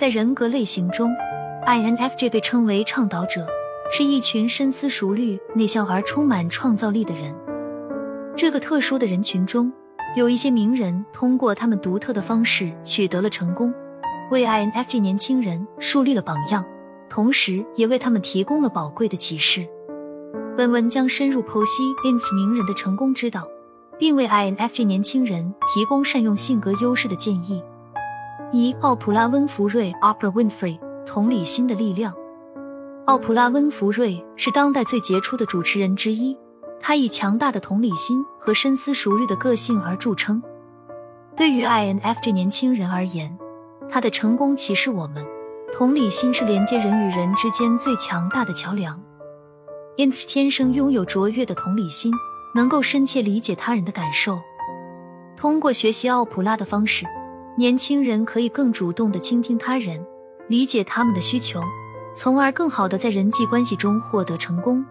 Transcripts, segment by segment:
在人格类型中，INFJ 被称为倡导者，是一群深思熟虑、内向而充满创造力的人。这个特殊的人群中，有一些名人通过他们独特的方式取得了成功，为 INFJ 年轻人树立了榜样，同时也为他们提供了宝贵的启示。本文将深入剖析 INF 名人的成功之道，并为 INFJ 年轻人提供善用性格优势的建议。一、奥普拉·温弗瑞 （Oprah Winfrey） 同理心的力量。奥普拉·温弗瑞是当代最杰出的主持人之一，她以强大的同理心和深思熟虑的个性而著称。对于 INFJ 年轻人而言，他的成功启示我们，同理心是连接人与人之间最强大的桥梁。INFJ 天生拥有卓越的同理心，能够深切理解他人的感受。通过学习奥普拉的方式。年轻人可以更主动的倾听他人，理解他们的需求，从而更好的在人际关系中获得成功。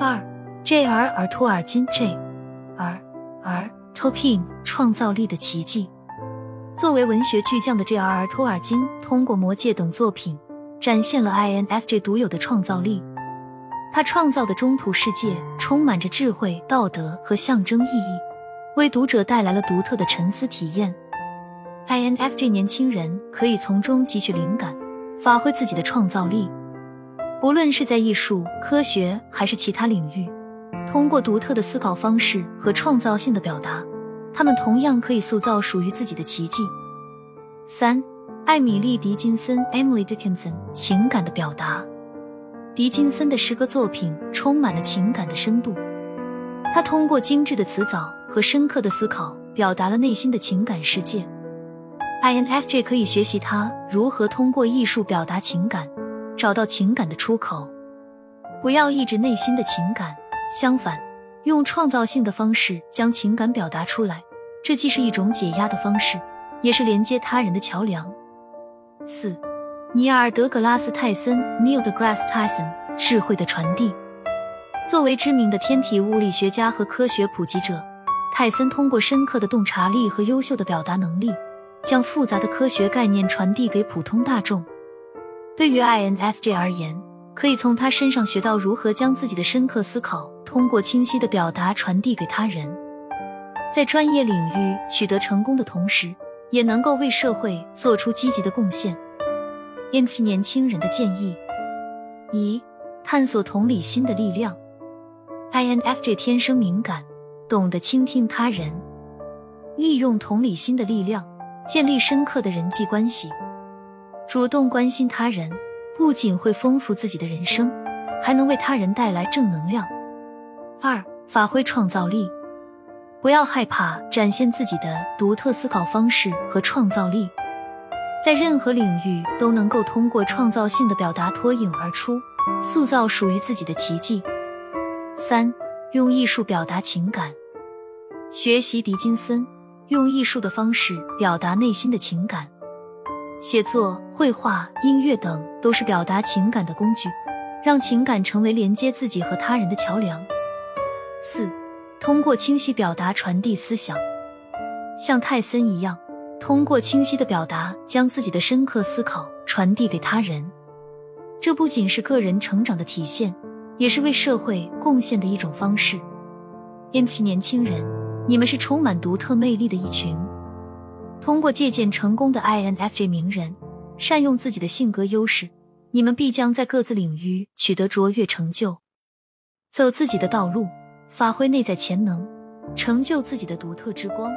二，J.R. 尔托尔金 J.R. 尔 Tolkien 创造力的奇迹。作为文学巨匠的 J.R. 尔托尔金，通过《魔戒》等作品，展现了 INFJ 独有的创造力。他创造的中土世界充满着智慧、道德和象征意义，为读者带来了独特的沉思体验。INFJ 年轻人可以从中汲取灵感，发挥自己的创造力。不论是在艺术、科学还是其他领域，通过独特的思考方式和创造性的表达，他们同样可以塑造属于自己的奇迹。三，艾米丽·狄金森 （Emily Dickinson） 情感的表达。狄金森的诗歌作品充满了情感的深度，他通过精致的词藻和深刻的思考，表达了内心的情感世界。INFJ 可以学习他如何通过艺术表达情感，找到情感的出口。不要抑制内心的情感，相反，用创造性的方式将情感表达出来。这既是一种解压的方式，也是连接他人的桥梁。四，尼尔·德格拉斯·泰森 （Neil deGrasse Tyson） 智慧的传递。作为知名的天体物理学家和科学普及者，泰森通过深刻的洞察力和优秀的表达能力。将复杂的科学概念传递给普通大众。对于 INFJ 而言，可以从他身上学到如何将自己的深刻思考通过清晰的表达传递给他人，在专业领域取得成功的同时，也能够为社会做出积极的贡献。INF 年轻人的建议：一、探索同理心的力量。INFJ 天生敏感，懂得倾听他人，利用同理心的力量。建立深刻的人际关系，主动关心他人，不仅会丰富自己的人生，还能为他人带来正能量。二、发挥创造力，不要害怕展现自己的独特思考方式和创造力，在任何领域都能够通过创造性的表达脱颖而出，塑造属于自己的奇迹。三、用艺术表达情感，学习狄金森。用艺术的方式表达内心的情感，写作、绘画、音乐等都是表达情感的工具，让情感成为连接自己和他人的桥梁。四、通过清晰表达传递思想，像泰森一样，通过清晰的表达将自己的深刻思考传递给他人。这不仅是个人成长的体现，也是为社会贡献的一种方式。INF 年轻人。你们是充满独特魅力的一群。通过借鉴成功的 INFJ 名人，善用自己的性格优势，你们必将在各自领域取得卓越成就。走自己的道路，发挥内在潜能，成就自己的独特之光。